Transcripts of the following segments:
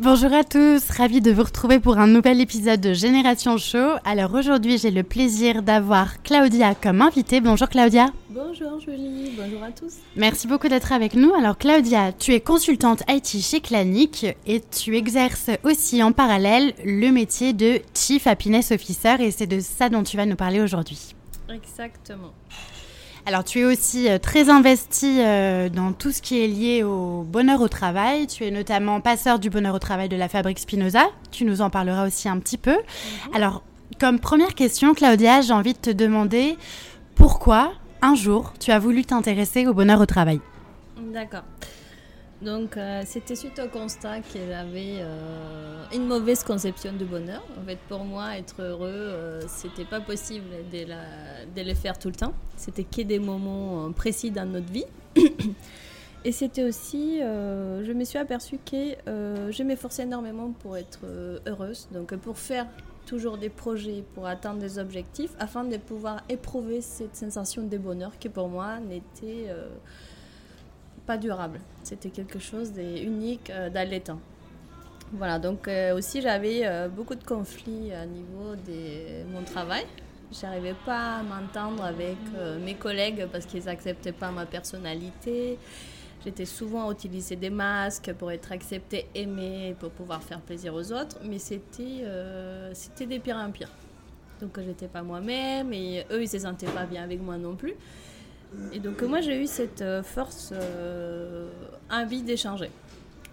Bonjour à tous, ravie de vous retrouver pour un nouvel épisode de Génération Show. Alors aujourd'hui, j'ai le plaisir d'avoir Claudia comme invitée. Bonjour Claudia. Bonjour Julie, bonjour à tous. Merci beaucoup d'être avec nous. Alors Claudia, tu es consultante IT chez Clanic et tu exerces aussi en parallèle le métier de Chief Happiness Officer et c'est de ça dont tu vas nous parler aujourd'hui. Exactement. Alors, tu es aussi euh, très investi euh, dans tout ce qui est lié au bonheur au travail. Tu es notamment passeur du bonheur au travail de la fabrique Spinoza. Tu nous en parleras aussi un petit peu. Mhm. Alors, comme première question, Claudia, j'ai envie de te demander pourquoi un jour tu as voulu t'intéresser au bonheur au travail? D'accord. Donc, euh, c'était suite au constat qu'elle avait euh, une mauvaise conception du bonheur. En fait, pour moi, être heureux, euh, c'était pas possible de, le faire tout le temps. C'était que des moments précis dans notre vie. Et c'était aussi, je me suis aperçue que je m'efforçais énormément pour être heureuse. Donc, pour faire toujours des projets, pour atteindre des objectifs, afin de pouvoir éprouver cette sensation de bonheur qui, pour moi, n'était pas durable. C'était quelque chose d'unique euh, temps. Voilà, donc euh, aussi j'avais euh, beaucoup de conflits à niveau de mon travail. J'arrivais pas à m'entendre avec mes collègues parce qu'ils n'acceptaient pas ma personnalité. J'étais souvent à utiliser des masques pour être acceptée, aimée, pour pouvoir faire plaisir aux autres, mais c'était c'était des pires en pire. Donc j'étais pas moi-même et eux ils se sentaient pas bien avec moi non plus. Et donc moi j'ai eu cette euh, force euh, envie d'échanger.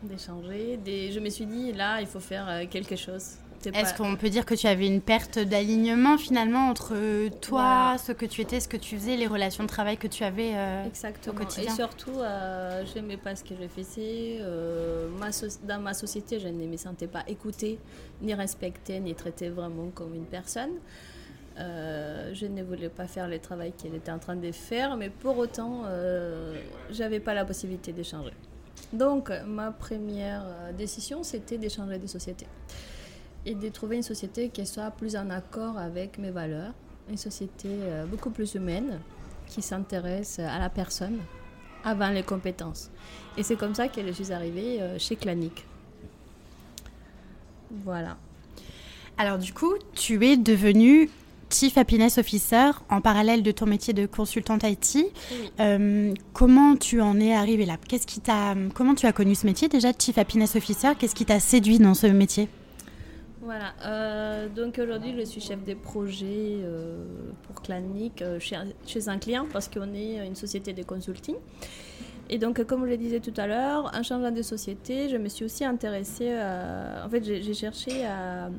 D'échanger. Je me suis dit là il faut faire euh, quelque chose. Est-ce qu'on peut dire que tu avais une perte d'alignement finalement entre toi, ce que tu étais, ce que tu faisais, les relations de travail que tu avais Exactement. au quotidien Et surtout, je n'aimais pas ce que je faisais. dans ma société, je ne me sentais pas écoutée, ni respectée, ni traitée vraiment comme une personne. Euh, je ne voulais pas faire le travail qu'elle était en train de faire, mais pour autant, euh, j'avais pas la possibilité d'échanger. Donc, ma première euh, décision, c'était d'échanger de société et de trouver une société qui soit plus en accord avec mes valeurs, une société euh, beaucoup plus humaine, qui s'intéresse à la personne avant les compétences. Et c'est comme ça que je suis arrivée chez Clanic. Voilà. Alors du coup, tu es devenue Chief Happiness Officer en parallèle de ton métier de consultante IT. Euh, comment tu en es arrivé là? Qu'est-ce qui t'a, comment tu as connu ce métier déjà, Chief Happiness Officer? Qu'est-ce qui t'a séduit dans ce métier? Voilà. Euh, donc aujourd'hui, je suis chef des projets euh, pour Clanic chez, chez, un client parce qu'on est une société de consulting. Et donc, comme je le disais tout à l'heure, en changeant de société, je me suis aussi intéressée. À, en fait, j'ai cherché à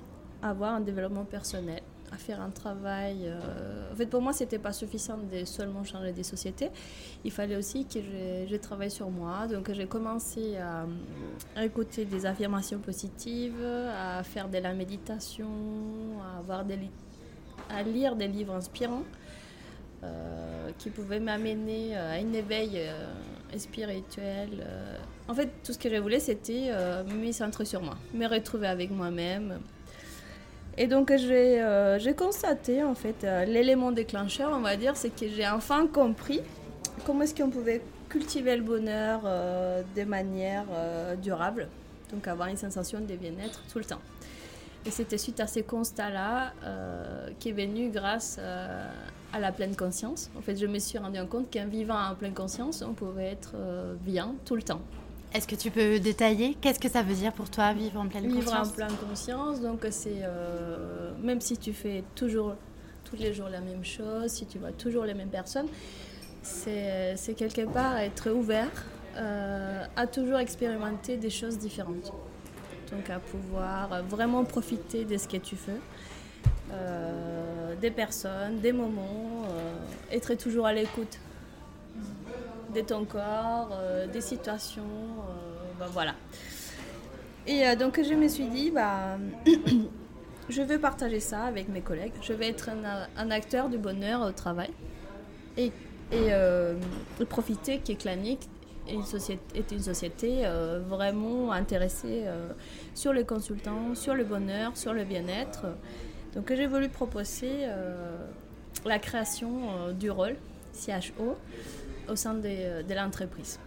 avoir un développement personnel faire un travail. Euh, en fait, pour moi, c'était pas suffisant de seulement changer des sociétés. Il fallait aussi que je, travaille sur moi. Donc, j'ai commencé à, écouter des affirmations positives, à faire de la méditation, à, lire des livres inspirants euh, qui pouvaient m'amener à un éveil euh, spirituel. En fait, tout ce que je voulais, c'était me centrer sur moi, me retrouver avec moi-même. Et donc euh, j'ai constaté en fait euh, l'élément déclencheur, on va dire, c'est que j'ai enfin compris comment est-ce qu'on pouvait cultiver le bonheur euh, de manière durable, donc avoir une sensation de bien-être tout le temps. Et c'était suite à ces constats-là qui est venu grâce à la pleine conscience. En fait, je me suis rendu compte qu'en vivant en pleine conscience, on pouvait être bien tout le temps. Est-ce que tu peux détailler Qu'est-ce que ça veut dire pour toi, vivre en pleine conscience Vivre en pleine conscience, donc c'est euh, même si tu fais toujours tous les jours la même chose, si tu vois toujours les mêmes personnes, c'est quelque part être ouvert à toujours expérimenter des choses différentes. Donc à pouvoir vraiment profiter de ce que tu fais. des personnes, des moments, être toujours à l'écoute ton corps, des situations, ben voilà. Et euh, donc je me suis dit, bah, je veux partager ça avec mes collègues. Je vais être un, acteur du bonheur au travail et, euh, profiter qu'Eclanic est une société, euh, vraiment intéressée sur les consultants, sur le bonheur, sur le bien-être. Donc j'ai voulu proposer la création du rôle CHO au sein de l'entreprise.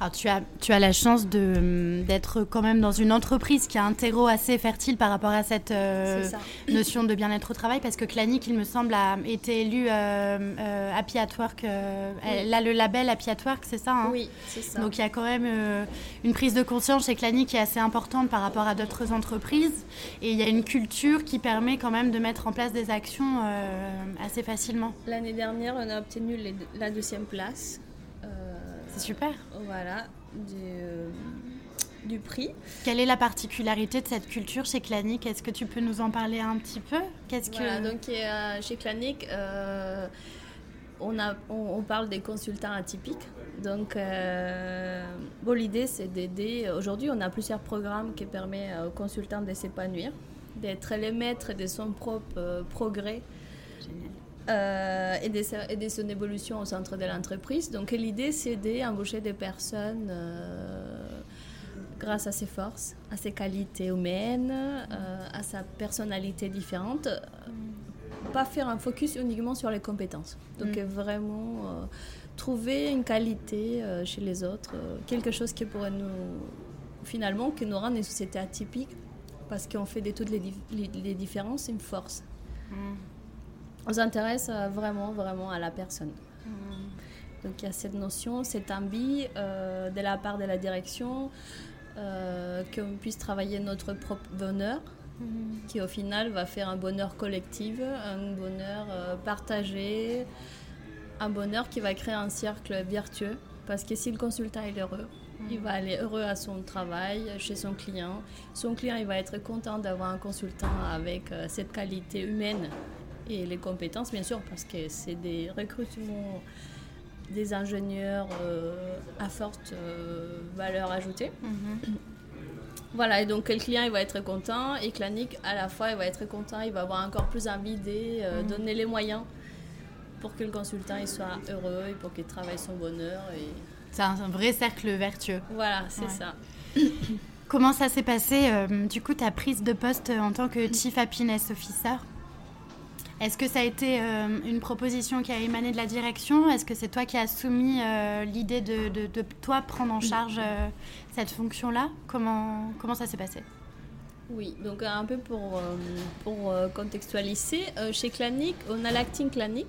Alors tu as, tu as la chance d'être quand même dans une entreprise qui a un terreau assez fertile par rapport à cette euh, notion de bien-être au travail parce que Clanic, il me semble, a été élu euh, euh, Happy at Work. Elle a le label Happy at Work, c'est ça hein? Oui, c'est ça. Donc il y a quand même une prise de conscience chez Clanic qui est assez importante par rapport à d'autres entreprises et il y a une culture qui permet quand même de mettre en place des actions assez facilement. L'année dernière, on a obtenu la deuxième place super. Voilà, du, euh, du, prix. Quelle est la particularité de cette culture chez Clanic? Est-ce que tu peux nous en parler un petit peu? Qu'est-ce que... donc euh, chez Clanic, euh, on, a, on, parle des consultants atypiques. Donc, bon, l'idée, c'est d'aider. Aujourd'hui, on a plusieurs programmes qui permettent aux consultants de s'épanouir, d'être les maîtres de son propre progrès. Génial euh, et, de, son évolution au centre de l'entreprise. Donc l'idée, c'est d'embaucher des personnes euh, grâce à ses forces, à ses qualités humaines, euh, à sa personnalité différente. Pas faire un focus uniquement sur les compétences. Donc mm. vraiment trouver une qualité chez les autres, quelque chose qui pourrait nous, finalement, qui nous rend une société atypique parce qu'on fait de toutes les, les, différences une force. Mm on s'intéresse euh, vraiment, vraiment à la personne. Mm. Donc il y a cette notion, cette envie euh, de la part de la direction euh, qu'on puisse travailler notre propre bonheur, mm. qui au final va faire un bonheur collectif, un bonheur partagé, un bonheur qui va créer un cercle vertueux. Parce que si le consultant est heureux, mm. il va aller heureux à son travail, chez son client. Son client, il va être content d'avoir un consultant avec cette qualité humaine et les compétences, bien sûr, parce que c'est des recrutements des ingénieurs euh, à forte euh, valeur ajoutée. Mhm. Voilà, et donc le client il va être content et Clanic à la fois il va être content, il va avoir encore plus envie de euh, mhm. donner les moyens pour que le consultant il soit heureux et pour qu'il travaille son bonheur. Et... C'est un, vrai cercle vertueux. Voilà, c'est ça. Comment ça s'est passé, du coup, ta prise de poste en tant que Chief Happiness Officer? Est-ce que ça a été euh, une proposition qui a émané de la direction? Est-ce que c'est toi qui as soumis euh, l'idée de, de, toi prendre en charge euh, cette fonction-là? Comment, comment ça s'est passé? Oui, donc un peu pour, pour contextualiser, chez Clanic, on a l'acting Clanic,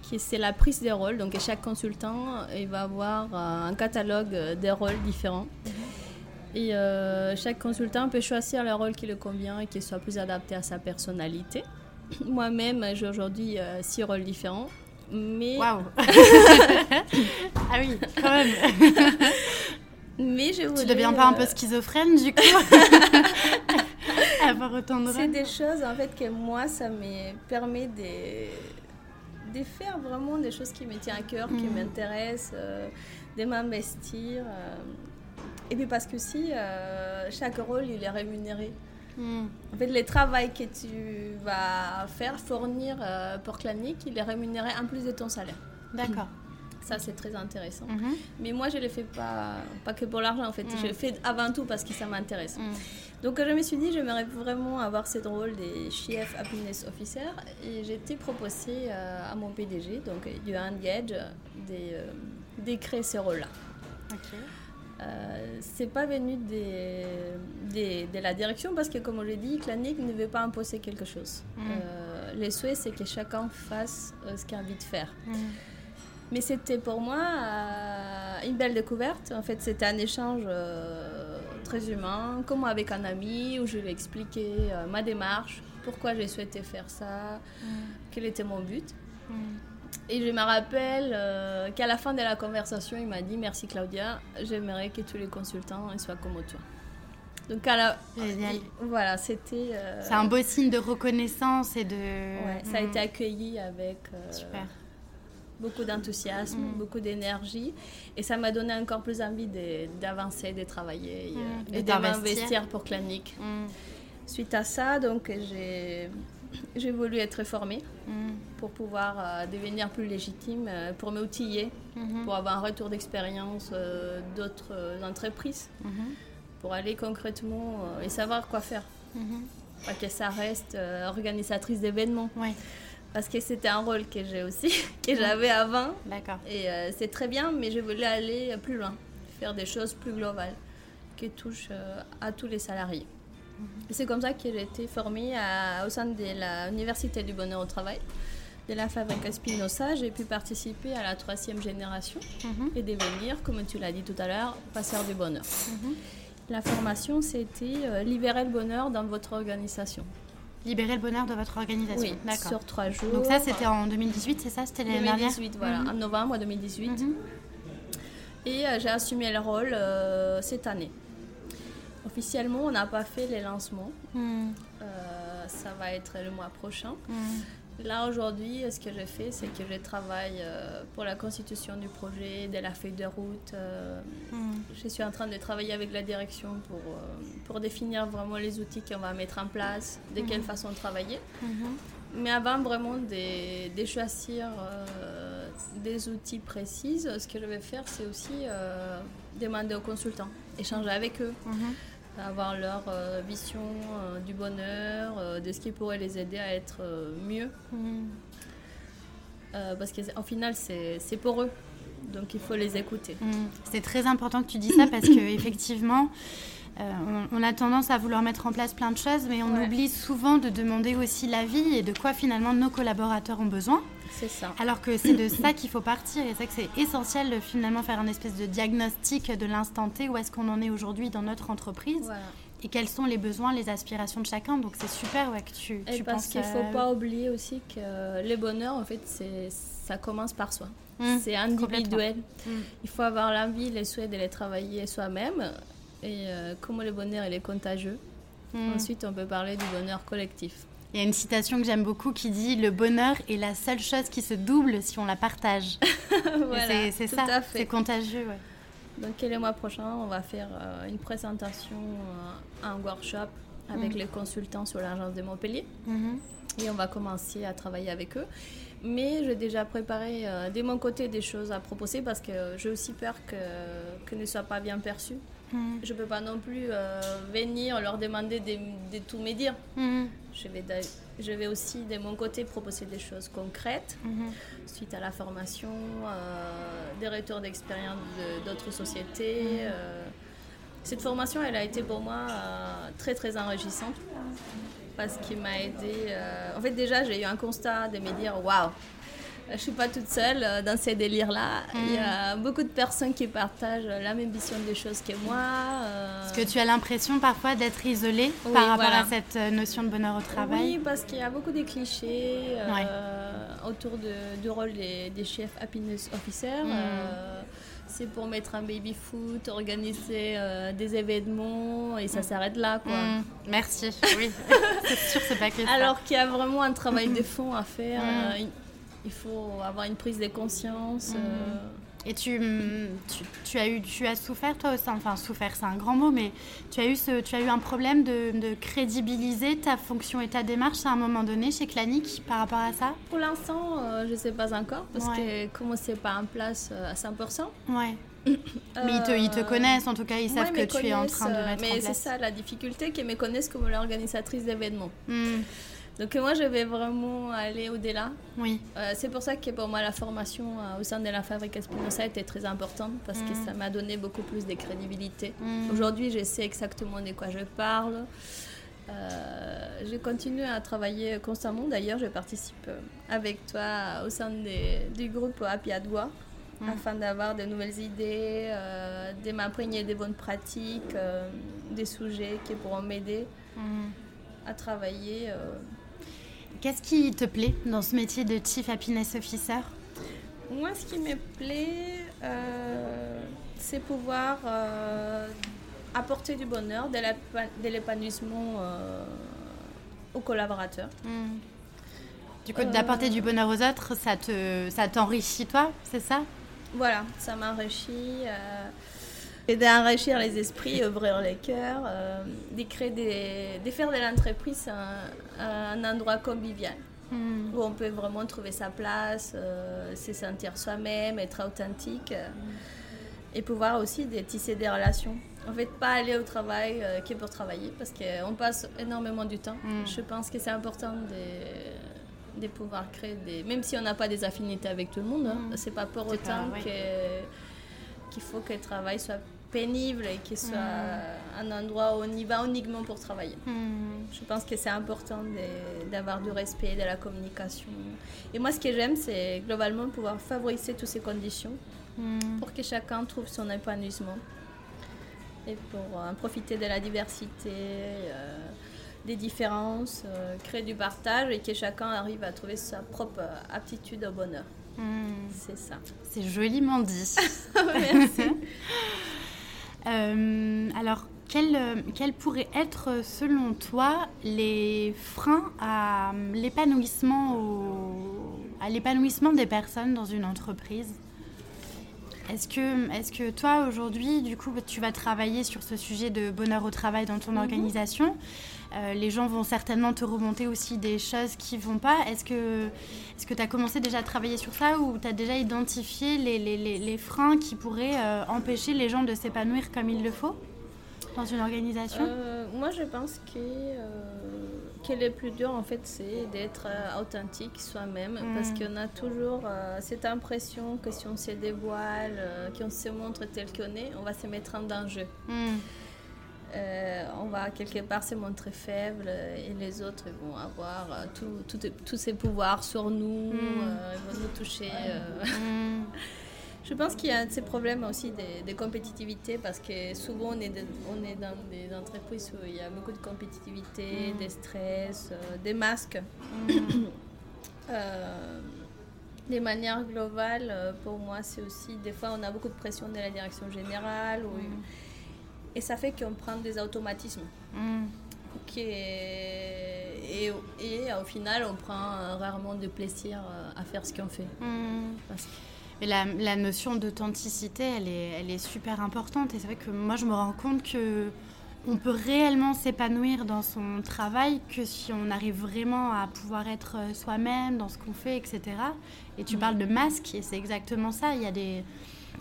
qui c'est la prise des rôles. Donc chaque consultant il va avoir un catalogue des rôles différents. Mhm. Et chaque consultant peut choisir le rôle qui le convient et qui soit plus adapté à sa personnalité. Moi-même, j'ai aujourd'hui euh, six rôles différents. Mais... Waouh Ah oui, quand même Mais je voulais, Tu deviens pas un peu euh, schizophrène du coup Avoir autant de C'est des choses en fait que moi, ça me permet de, de faire vraiment des choses qui me tiennent à cœur, qui mm. m'intéressent, euh, de m'investir. et puis parce que si chaque rôle, il est rémunéré. En fait, le travail que tu vas faire, fournir euh, pour Clanic, il est rémunéré en plus de ton salaire. D'accord. Ça, c'est très intéressant. Mhm. Mais moi, je ne le fais pas, pas que pour l'argent, en fait. Je le fais avant tout parce que ça m'intéresse. Donc, je me suis dit, j'aimerais vraiment avoir ce rôle des Chief Happiness Officer. Et j'ai été proposée euh, à mon PDG, donc Johan Gage, de, euh, d'écrire ce rôle-là. Ok. Euh, c'est pas venu de la direction parce que, comme on l'a dit, Clanic ne veut pas imposer quelque chose. Mm. Euh, le souhait, c'est que chacun fasse euh, ce qu'il a envie de faire. Mm. Mais c'était pour moi une belle découverte. En fait, c'était un échange très humain, comme avec un ami, où je lui ai expliqué ma démarche, pourquoi j'ai souhaité faire ça, Mm. quel était mon but. Et je me rappelle euh, qu'à la fin de la conversation, il m'a dit Merci Claudia, j'aimerais que tous les consultants soient comme toi. Donc, à la... Génial. voilà, c'était. euh, C'est un beau signe de reconnaissance et de. ouais, ça a été accueilli avec euh, Super. beaucoup d'enthousiasme, Mm. beaucoup d'énergie. Et ça m'a donné encore plus envie d'avancer, de travailler et, Mm. euh, Et et de d'investir. m'investir pour Clinique. Mm. Suite à ça, donc, j'ai j'ai voulu être formée Mm. pour pouvoir euh, devenir plus légitime, euh, pour m'outiller, Mhm. pour avoir un retour d'expérience euh, d'autres entreprises, Mhm. pour aller concrètement et savoir quoi faire. Mhm. Pas que ça reste organisatrice d'événements, Ouais, parce que c'était un rôle que j'ai aussi, que j'avais avant, d'accord. et c'est très bien, mais je voulais aller plus loin, faire des choses plus globales, qui touchent à tous les salariés. C'est comme ça que j'ai été formée à- au sein de l'Université du bonheur au travail, de la Fabrique Spinoza. J'ai pu participer à la troisième génération Mhm. et devenir, comme tu l'as dit tout à l'heure, passeur du bonheur. Mhm. La formation, c'était euh, libérer le bonheur dans votre organisation. Libérer le bonheur de votre organisation. Oui, d'accord. sur trois jours. Donc ça, c'était en 2018, c'est ça C'était l'année dernière 2018, voilà, Mhm. en novembre 2018. Mhm. Et euh, j'ai assumé le rôle euh, cette année. Officiellement, on n'a pas fait les lancements. Mhm. Euh, ça va être le mois prochain. Mhm. Là, aujourd'hui, ce que j'ai fait, c'est que je travaille euh, pour la constitution du projet, de la feuille de route. euh, Mhm. je suis en train de travailler avec la direction pour, pour définir vraiment les outils qu'on va mettre en place, de quelle façon travailler. Mais avant vraiment de, de choisir des outils précis, ce que je vais faire, c'est aussi demander aux consultants, échanger avec eux. Avoir leur euh, vision euh, du bonheur, euh, de ce qui pourrait les aider à être mieux. Euh, parce qu'en final, c'est pour eux. Donc il faut les écouter. Mm. C'est très important que tu dis ça parce que effectivement, euh, on, on a tendance à vouloir mettre en place plein de choses, mais on Ouais. oublie souvent de demander aussi l'avis et de quoi finalement nos collaborateurs ont besoin. C'est ça. Alors que c'est de ça qu'il faut partir et c'est que c'est essentiel de finalement faire un espèce de diagnostic de l'instant T où est-ce qu'on en est aujourd'hui dans notre entreprise Voilà. et quels sont les besoins, les aspirations de chacun. Donc c'est super ouais, que tu, Et tu parce qu'il ne faut pas oublier aussi que le bonheur, en fait, c'est ça commence par soi. Mm. C'est individuel. Mm. Il faut avoir l'envie, les souhaits de les travailler soi-même. Et euh, comme le bonheur il est contagieux, Mm. ensuite on peut parler du bonheur collectif. Il y a une citation que j'aime beaucoup qui dit Le bonheur est la seule chose qui se double si on la partage. Voilà, c'est ça, c'est contagieux. ouais. Donc le mois prochain, on va faire euh, une présentation, euh, un workshop avec Mm. les consultants sur l'agence de Montpellier. Mhm. Et on va commencer à travailler avec eux. Mais j'ai déjà préparé euh, de mon côté des choses à proposer parce que j'ai aussi peur que, que ne soit pas bien perçu. Mhm. Je ne peux pas non plus euh, venir leur demander de, de tout me dire. Je vais, d'a- je vais aussi de mon côté proposer des choses concrètes Mhm. suite à la formation, euh, des retours d'expérience de- d'autres sociétés. euh. Cette formation, elle a été pour moi très très enrichissante parce qu'il m'a aidé. En fait, déjà, j'ai eu un constat de me dire waouh, je suis pas toute seule euh, dans ces délires-là. Il y a beaucoup de personnes qui partagent la même vision des choses que moi. euh. Est-ce que tu as l'impression parfois d'être isolée Oui, par rapport voilà. à cette euh, notion de bonheur au travail? Oui, parce qu'il y a beaucoup de clichés euh, autour de- du rôle des, des chefs happiness officers. Mm. Euh, c'est pour mettre un baby foot, organiser euh, des événements et ça s'arrête là. Quoi. Mm. Merci. Oui, c'est sûr, c'est pas que ça. Alors qu'il y a vraiment un travail de fond à faire. Mm. euh, il- faut avoir une prise de conscience. Mm. euh, Et tu, mm, tu, tu as eu, tu as souffert toi aussi, enfin souffert, c'est un grand mot, mais tu as eu ce, tu as eu un problème de, de crédibiliser ta fonction et ta démarche à un moment donné chez Clanic par rapport à ça? Pour l'instant, euh, je ne sais pas encore parce Ouais. que comme c'est pas en place euh, à 100%. Ouais. Mais ils te, ils te connaissent, en tout cas, ils savent Ouais, que tu es en train de mettre mais en c'est place. ça la difficulté, qu'ils me connaissent comme l'organisatrice d'événements. Mm. Donc moi, je vais vraiment aller au-delà. Oui. Euh, c'est pour ça que pour moi, la formation euh, au sein de la Fabrique Espinosa était très importante parce que Mm. ça m'a donné beaucoup plus de crédibilité. Mm. Aujourd'hui, je sais exactement de quoi je parle. Euh, je continue à travailler constamment. D'ailleurs, je participe euh, avec toi au sein des- du groupe Happy Mm. afin d'avoir de nouvelles idées, euh, de m'imprégner des bonnes pratiques, euh, des sujets qui pourront m'aider à travailler. Qu'est-ce qui te plaît dans ce métier de Chief Happiness Officer Moi, ce qui me plaît, c'est pouvoir apporter du bonheur, de l'épanouissement aux collaborateurs. Hmm. Du coup, d'apporter du bonheur aux autres, ça te, ça t'enrichit toi, c'est ça? Voilà, ça m'enrichit. Euh, et d'enrichir les esprits, ouvrir les cœurs, euh, de, créer des, de faire de l'entreprise un, endroit convivial. Hmm. Où on peut vraiment trouver sa place, euh, se sentir soi-même, être authentique et pouvoir aussi tisser des relations. En fait, pas aller au travail euh, est pour travailler parce qu'on passe énormément du temps. Hmm. Je pense que c'est important de, de, pouvoir créer des. Même si on n'a pas des affinités avec tout le monde, hein, hmm. c'est pas pour autant qu'il faut que le travail soit pénible et qu'il soit hmm. un endroit où on y va uniquement pour travailler. Je pense que c'est important d'avoir du respect, de la communication. Et moi, ce que j'aime, c'est globalement pouvoir favoriser toutes ces conditions pour que chacun trouve son épanouissement et pour euh, profiter de la diversité, euh, des différences, euh, créer du partage et que chacun arrive à trouver sa propre aptitude au bonheur. Hmm. C'est ça. C'est joliment dit. Merci. alors, quels, quels, pourraient être, selon toi, les freins à l'épanouissement des personnes dans une entreprise? Est-ce que, est que toi, aujourd'hui, du coup, tu vas travailler sur ce sujet de bonheur au travail dans ton mhm. organisation euh, Les gens vont certainement te remonter aussi des choses qui ne vont pas. Est-ce que tu est as commencé déjà à travailler sur ça ou tu as déjà identifié les, les, les, freins qui pourraient euh, empêcher les gens de s'épanouir comme il le faut dans une organisation? Euh, Moi, je pense que que le plus dur, en fait, c'est d'être euh, authentique soi-même mm. parce qu'on a toujours euh, cette impression que si on se dévoile, euh, qu'on se montre tel qu'on est, on va se mettre en danger. Mm. on va quelque part se montrer faible et les autres vont avoir tous ces pouvoirs sur nous, mm. ils vont nous toucher. Je pense qu'il y a ces problèmes aussi de, compétitivité parce que souvent on est, on est dans des entreprises où il y a beaucoup de compétitivité, mm. des stress, euh, des masques. Mm. euh, de manière globale, euh, pour moi, c'est aussi des fois on a beaucoup de pression de la direction générale mm. et ça fait qu'on prend des automatismes. Qui et, et, au final, on prend rarement de plaisir euh, à faire ce qu'on fait. Parce que mais la, notion d'authenticité, elle est, elle est super importante. Et c'est vrai que moi, je me rends compte que on peut réellement s'épanouir dans son travail que si on arrive vraiment à pouvoir être euh, soi-même dans ce qu'on fait, etc. Et tu mm. parles de masque, et c'est exactement ça. Il y, a des,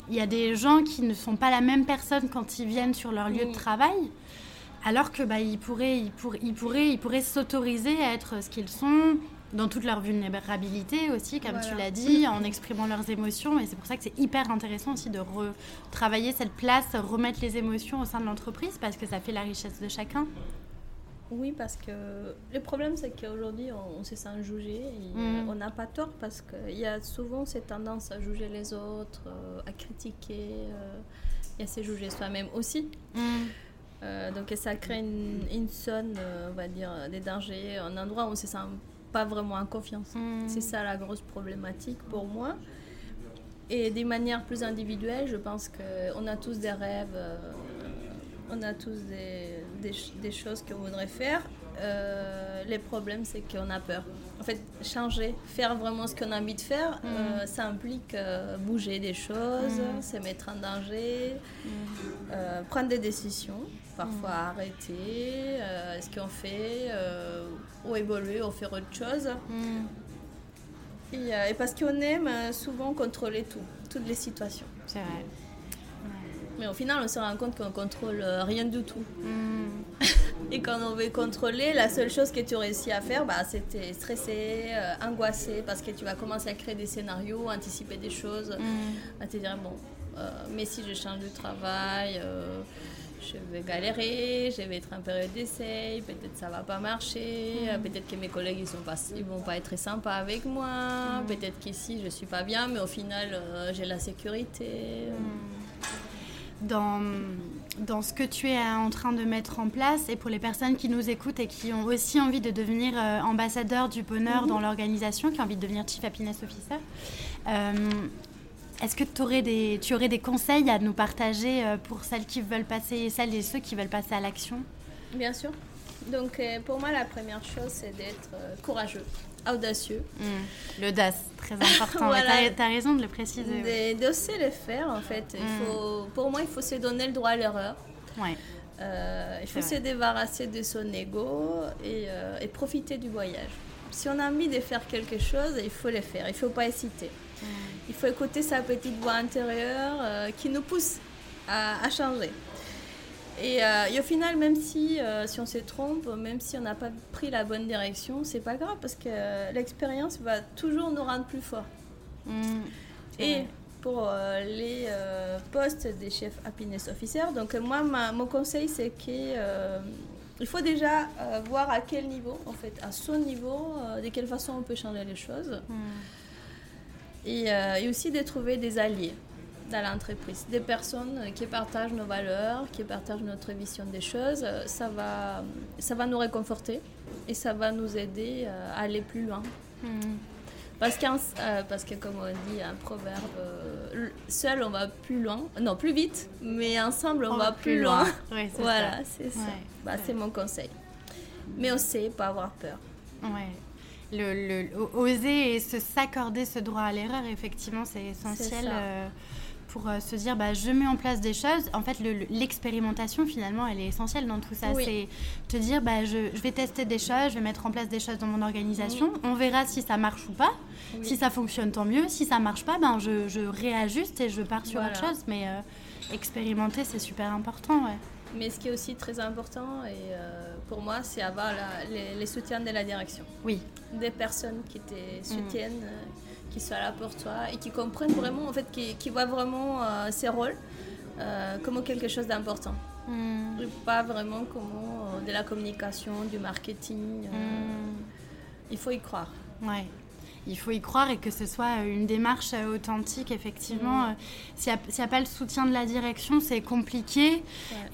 il y a des gens qui ne sont pas la même personne quand ils viennent sur leur lieu de travail, alors que bah, ils pourraient, ils pourraient, ils pourraient, ils pourraient s'autoriser à être ce qu'ils sont, dans toute leur vulnérabilité aussi, comme tu l'as dit, en exprimant leurs émotions. Et c'est pour ça que c'est hyper intéressant aussi de retravailler cette place, remettre les émotions au sein de l'entreprise, parce que ça fait la richesse de chacun. Oui, parce que le problème, c'est qu'aujourd'hui, on, se sent jugé. Et mm. On n'a pas tort parce qu'il y a souvent cette tendance à juger les autres, euh, à critiquer, euh, et à se juger soi-même aussi. Mm. Euh, donc ça crée une, une zone, on va dire, des dangers, un endroit où on se sent pas vraiment en confiance. Hmm. C'est ça la grosse problématique pour moi. Et des manières plus individuelles, je pense qu'on a tous des rêves, euh, on a tous des, des, choses qu'on voudrait faire. Euh, les problèmes, c'est qu'on a peur. En fait, changer, faire vraiment ce qu'on a envie de faire, euh, hmm. ça implique bouger des choses, hmm. se mettre en danger, prendre des décisions parfois mm. arrêter euh, ce qu'on fait euh, ou évoluer ou faire autre chose. Mm. Euh, et, parce qu'on aime souvent contrôler tout, toutes les situations. C'est vrai. Mais au final, on se rend compte qu'on contrôle rien du tout. Mm. et quand on veut contrôler, la seule chose que tu réussis à faire, bah, c'était stresser, angoisser, parce que tu vas commencer à créer des scénarios, anticiper des choses, à te dire, bon, mais si je change de travail, je vais galérer, je vais être en période d'essai, peut-être ça va pas marcher, mm. peut-être que mes collègues ils sont pas, ils vont pas être très sympas avec moi, mm. peut-être qu'ici je suis pas bien, mais au final euh, j'ai la sécurité. Mm. Dans, dans ce que tu es en train de mettre en place et pour les personnes qui nous écoutent et qui ont aussi envie de devenir euh, ambassadeurs du bonheur Mhm. dans l'organisation, qui ont envie de devenir Chief Happiness Officer, euh, est-ce que t'aurais des, tu aurais des conseils à nous partager euh, pour celles qui veulent passer, celles et ceux qui veulent passer à l'action? Bien sûr. Donc euh, pour moi, la première chose, c'est d'être euh, courageux, audacieux, L'audace, très important. Voilà. Tu as, raison de le préciser. d'oser le faire en fait. Il Mm. faut, pour moi, il faut se donner le droit à l'erreur. Ouais. Euh, il faut se vrai. débarrasser de son ego et, euh, et profiter du voyage. Si on a envie de faire quelque chose, il faut le faire, il ne faut pas hésiter. Il faut écouter sa petite voix intérieure euh, qui nous pousse à, à changer. Et, euh, et au final, même si, euh, si on se trompe, même si on n'a pas pris la bonne direction, c'est pas grave parce que l'expérience va toujours nous rendre plus forts. Mm. Et vrai. pour les postes des chefs happiness officers, donc moi, ma- mon conseil, c'est qu'il faut déjà voir à quel niveau, en fait, à son niveau, de quelle façon on peut changer les choses. Mm. Et, euh, et aussi de trouver des alliés dans l'entreprise, des personnes qui partagent nos valeurs, qui partagent notre vision des choses. Euh, Ça va, ça va nous réconforter et ça va nous aider euh, à aller plus loin. Mm. Parce, euh, parce que, comme on dit un proverbe, euh, seul on va plus loin, non plus vite, mais ensemble on, va plus loin. Voilà, c'est ça. Ouais, Bah, ouais. c'est mon conseil. Mais oser, pas avoir peur. Ouais. Le, le- o- oser et se s'accorder ce droit à l'erreur, effectivement, c'est essentiel euh, pour euh, se dire bah, je mets en place des choses. En fait, le- le- l'expérimentation, finalement, elle est essentielle dans tout ça. Oui. C'est te dire bah, je, je vais tester des choses, je vais mettre en place des choses dans mon organisation. On verra si ça marche ou pas. Oui. Si ça fonctionne, tant mieux. Si ça marche pas, ben, je, je réajuste et je pars sur Voilà. autre chose. Mais euh, expérimenter, c'est super important. Ouais. Mais ce qui est aussi très important, et euh, pour moi, c'est avoir la- les, les soutiens de la direction. Oui. Des personnes qui te soutiennent, euh, qui sont là pour toi et qui comprennent vraiment, en fait, qui, qui voient vraiment euh, ces rôles euh, comme quelque chose d'important. Mm. Pas vraiment comme de la communication, du marketing. Mm. Il faut y croire. Ouais. Il faut y croire et que ce soit une démarche euh, authentique, effectivement. Mm. Euh, S'il n'y a, pas le soutien de la direction, c'est compliqué.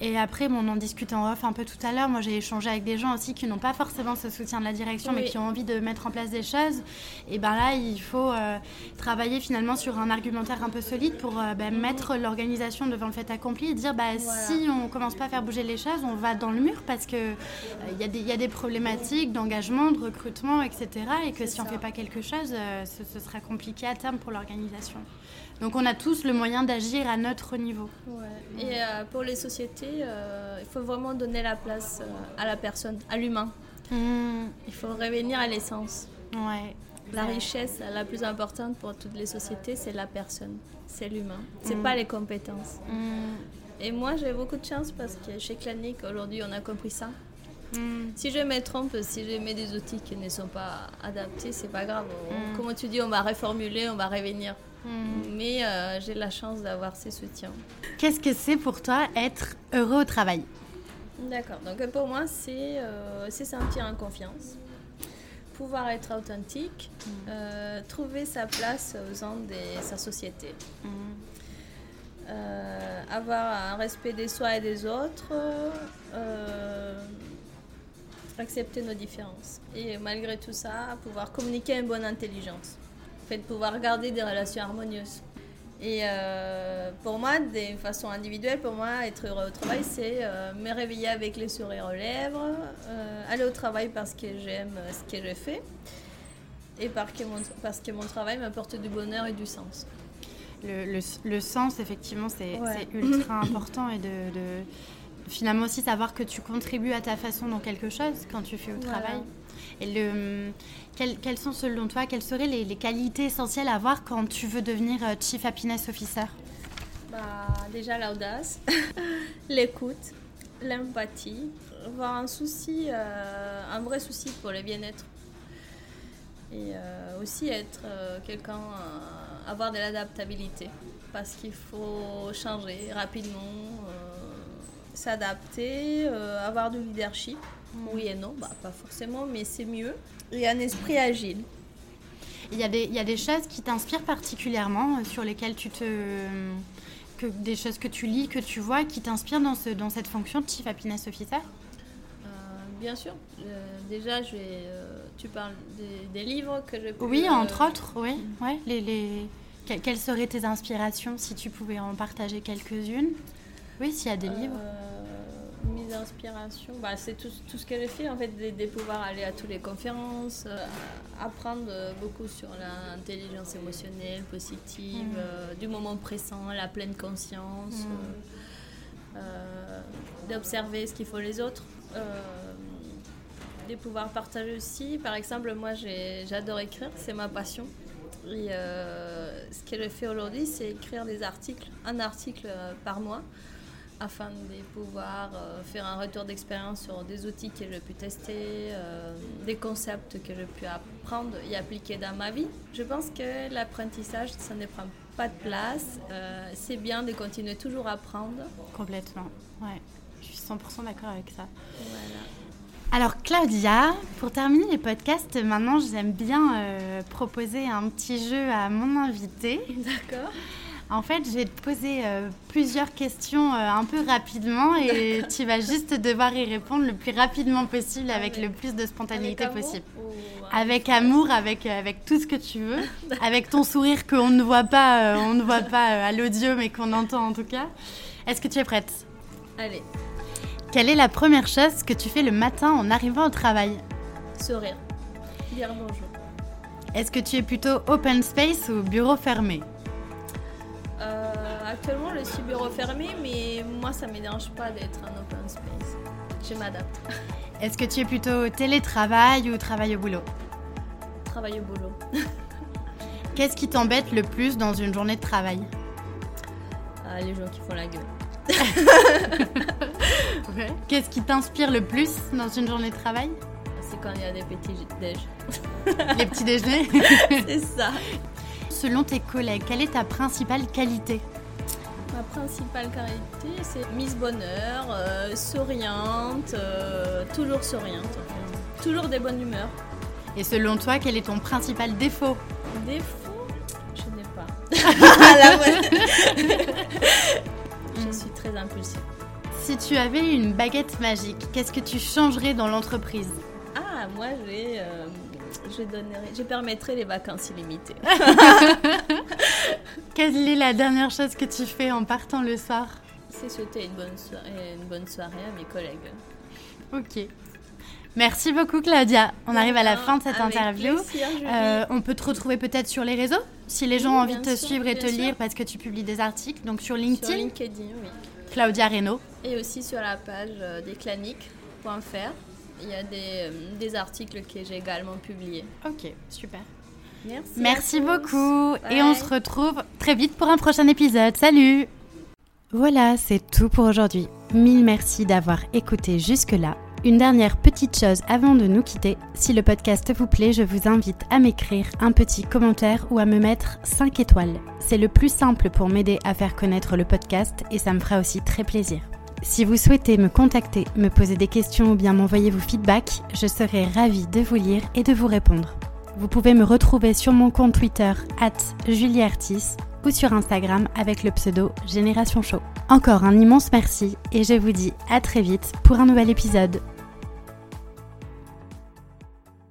Et après, bon, on en discute en off un peu tout à l'heure. Moi, j'ai échangé avec des gens aussi qui n'ont pas forcément ce soutien de la direction, mais qui ont envie de mettre en place des choses. Et ben là, il faut euh, travailler finalement sur un argumentaire un peu solide pour euh, ben, mettre l'organisation devant le fait accompli et dire bah, Mm. Voilà. si on commence pas à faire bouger les choses, on va dans le mur parce que euh, il y, a des- il y a des problématiques d'engagement, de recrutement, etc. Et que si on ça. fait pas quelque chose, euh, ce, ce sera compliqué à terme pour l'organisation. Donc on a tous le moyen d'agir à notre niveau. Et euh, pour les sociétés, euh, il faut vraiment donner la place à la personne, à l'humain. Mmh, Il faut revenir à l'essence. ouais. La richesse la plus importante pour toutes les sociétés, c'est la personne, c'est l'humain. C'est Mm. pas les compétences. Mmh, Et moi, j'ai beaucoup de chance parce que chez Clanic, aujourd'hui, on a compris ça. Mmh, Si je me trompe, si je mets des outils qui ne sont pas adaptés, c'est pas grave. Mm. Comme tu dis, on va reformuler, on va revenir. mmh. Mais euh, j'ai la chance d'avoir ces soutiens. Qu'est-ce que c'est pour toi être heureux au travail? D'accord. Donc pour moi, c'est euh, c'est sentir en confiance, pouvoir être authentique, euh, trouver sa place au sein de sa société, Mmh, euh, avoir un respect des soi et des autres, euh, accepter nos différences et malgré tout ça, pouvoir communiquer une bonne intelligence, en fait, pouvoir garder des relations harmonieuses. Et euh, pour moi, de façon individuelle, pour moi, être heureux au travail, c'est euh, me réveiller avec les sourires aux lèvres, euh, aller au travail parce que j'aime ce que je fais et parce que mon, parce que mon travail m'apporte du bonheur et du sens. le, le, le sens, effectivement, c'est Ouais. ultra important et de, de- finalement aussi savoir que tu contribues à ta façon dans quelque chose quand tu fais au Voilà. travail. Et le, quelles, quelles sont selon toi, quelles seraient les, les qualités essentielles à avoir quand tu veux devenir euh, Chief Happiness Officer? Bah, déjà l'audace, l'écoute, l'empathie, avoir un souci, euh, un vrai souci pour le bien-être. Et euh, aussi être euh, quelqu'un, avoir de l'adaptabilité. Parce qu'il faut changer rapidement, s'adapter, euh, avoir du leadership. Oui et non, bah, pas forcément, mais c'est mieux. Et un esprit agile. il y, a des, il y a des choses qui t'inspirent particulièrement, euh, sur lesquelles tu te, que, des choses que tu lis, que tu vois, qui t'inspirent dans, ce, dans cette fonction de Chief Happiness Officer? Bien sûr. déjà, je tu parles des, livres que je peux... Oui, entre autres, oui. Ouais, les, les... Quelles seraient tes inspirations si tu pouvais en partager quelques-unes? Oui, s'il y a des livres mes inspirations, bah, c'est tout, tout, ce que j'ai fait, en fait, de, pouvoir aller à toutes les conférences, euh, apprendre beaucoup sur l'intelligence émotionnelle positive, mm. euh, du moment présent, la pleine conscience, mm. euh, d'observer ce qu'il faut les autres, de pouvoir partager aussi. Par exemple, moi, j'adore écrire, c'est ma passion. Et ce que je fais aujourd'hui, c'est écrire des articles, un article par mois afin de pouvoir euh, faire un retour d'expérience sur des outils que j'ai pu tester, euh, des concepts que j'ai pu apprendre et appliquer dans ma vie. Je pense que l'apprentissage, ça ne prend pas de place. Euh, c'est bien de continuer toujours à apprendre. Complètement, ouais. Je suis 100% d'accord avec ça. Alors Claudia, pour terminer les podcasts, maintenant j'aime bien proposer un petit jeu à mon invité. D'accord. En fait, je vais te poser euh, plusieurs questions euh, un peu rapidement et tu vas juste devoir y répondre le plus rapidement possible avec le plus de spontanéité possible. Avec amour, avec, euh, avec tout ce que tu veux, avec ton sourire qu'on ne voit pas, on ne voit pas à l'audio mais qu'on entend en tout cas. Est-ce que tu es prête? Allez. Quelle est la première chose que tu fais le matin en arrivant au travail? Sourire. Dire bonjour. Est-ce que tu es plutôt open space ou bureau fermé? Actuellement, je suis bureau fermé, mais moi, ça ne me dérange pas d'être en open space. Je m'adapte. Est-ce que tu es plutôt télétravail ou travail au boulot? Travail au boulot. Qu'est-ce qui t'embête le plus dans une journée de travail? Ah, Les gens qui font la gueule. Qu'est-ce qui t'inspire le plus dans une journée de travail? C'est quand il y a des petits déj. Les petits déjeuners C'est ça. Selon tes collègues, quelle est ta principale qualité? Ma principale qualité, c'est Miss Bonheur, euh, souriante, euh, toujours souriante. Toujours des bonnes humeurs. Et selon toi, quel est ton principal défaut? Défaut? Je n'ai pas. Je suis très impulsive. Si tu avais une baguette magique, qu'est-ce que tu changerais dans l'entreprise? Ah, moi, j'ai... Euh, je, donnerai, je permettrai les vacances illimitées. Quelle est la dernière chose que tu fais en partant le soir? C'est souhaiter une bonne, soirée, une bonne soirée à mes collègues. Ok. Merci beaucoup Claudia. On arrive à la fin de cette interview. euh, on peut te retrouver peut-être sur les réseaux si les gens ont envie de te suivre et te lire parce que tu publies des articles. Donc sur LinkedIn. Sur LinkedIn, oui. Claudia Reynaud. Et aussi sur la page euh, desclaniques.fr. Il y a des, euh, des articles que j'ai également publiés. Ok, super. Merci. Merci beaucoup. Et on se retrouve très vite pour un prochain épisode. Salut Voilà, c'est tout pour aujourd'hui. Mille merci d'avoir écouté jusque-là. Une dernière petite chose avant de nous quitter. Si le podcast vous plaît, je vous invite à m'écrire un petit commentaire ou à me mettre 5 étoiles. C'est le plus simple pour m'aider à faire connaître le podcast et ça me fera aussi très plaisir. Si vous souhaitez me contacter, me poser des questions ou bien m'envoyer vos feedbacks, je serai ravie de vous lire et de vous répondre. Vous pouvez me retrouver sur mon compte Twitter, at julieartis, ou sur Instagram avec le pseudo Génération Show. Encore un immense merci et je vous dis à très vite pour un nouvel épisode.